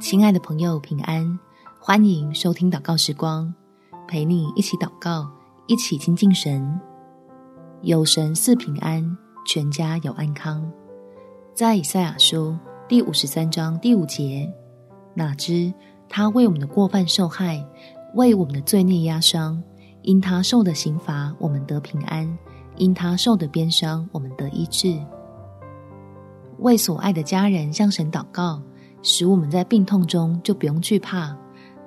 亲爱的朋友，平安！欢迎收听祷告时光，陪你一起祷告，一起亲近神。有神赐平安，全家有安康。在以赛亚书第五十三章第五节，哪知他为我们的过犯受害，为我们的罪孽压伤。因他受的刑罚，我们得平安；因他受的鞭伤，我们得医治。为所爱的家人向神祷告，使我们在病痛中就不用惧怕，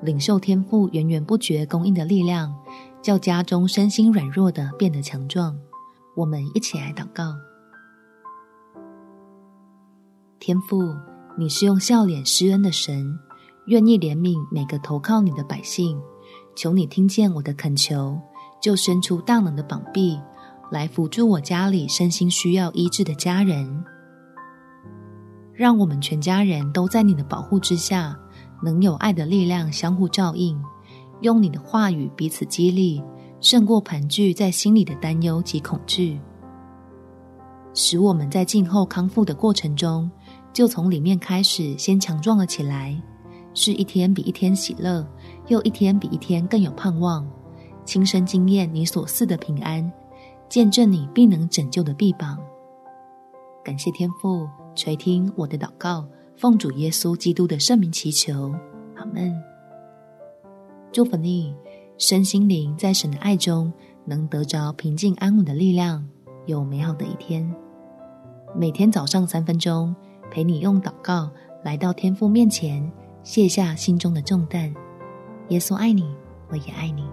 领受天赋源源不绝供应的力量，叫家中身心软弱的变得强壮。我们一起来祷告：天父，你是用笑脸施恩的神，愿意怜悯每个投靠你的百姓。求你听见我的恳求，就伸出大能的膀臂，来扶助我家里身心需要医治的家人。让我们全家人都在你的保护之下，能有爱的力量相互照应，用你的话语彼此激励，胜过盘踞在心里的担忧及恐惧，使我们在静候康复的过程中，就从里面开始先强壮了起来。是一天比一天喜乐，又一天比一天更有盼望，亲身经验你所赐的平安，见证你必能拯救的臂膀。感谢天父垂听我的祷告，奉主耶稣基督的圣名祈求，阿门。祝福你身心灵在神的爱中能得着平静安稳的力量，有美好的一天。每天早上三分钟，陪你用祷告来到天父面前。卸下心中的重担，耶稣爱你，我也爱你。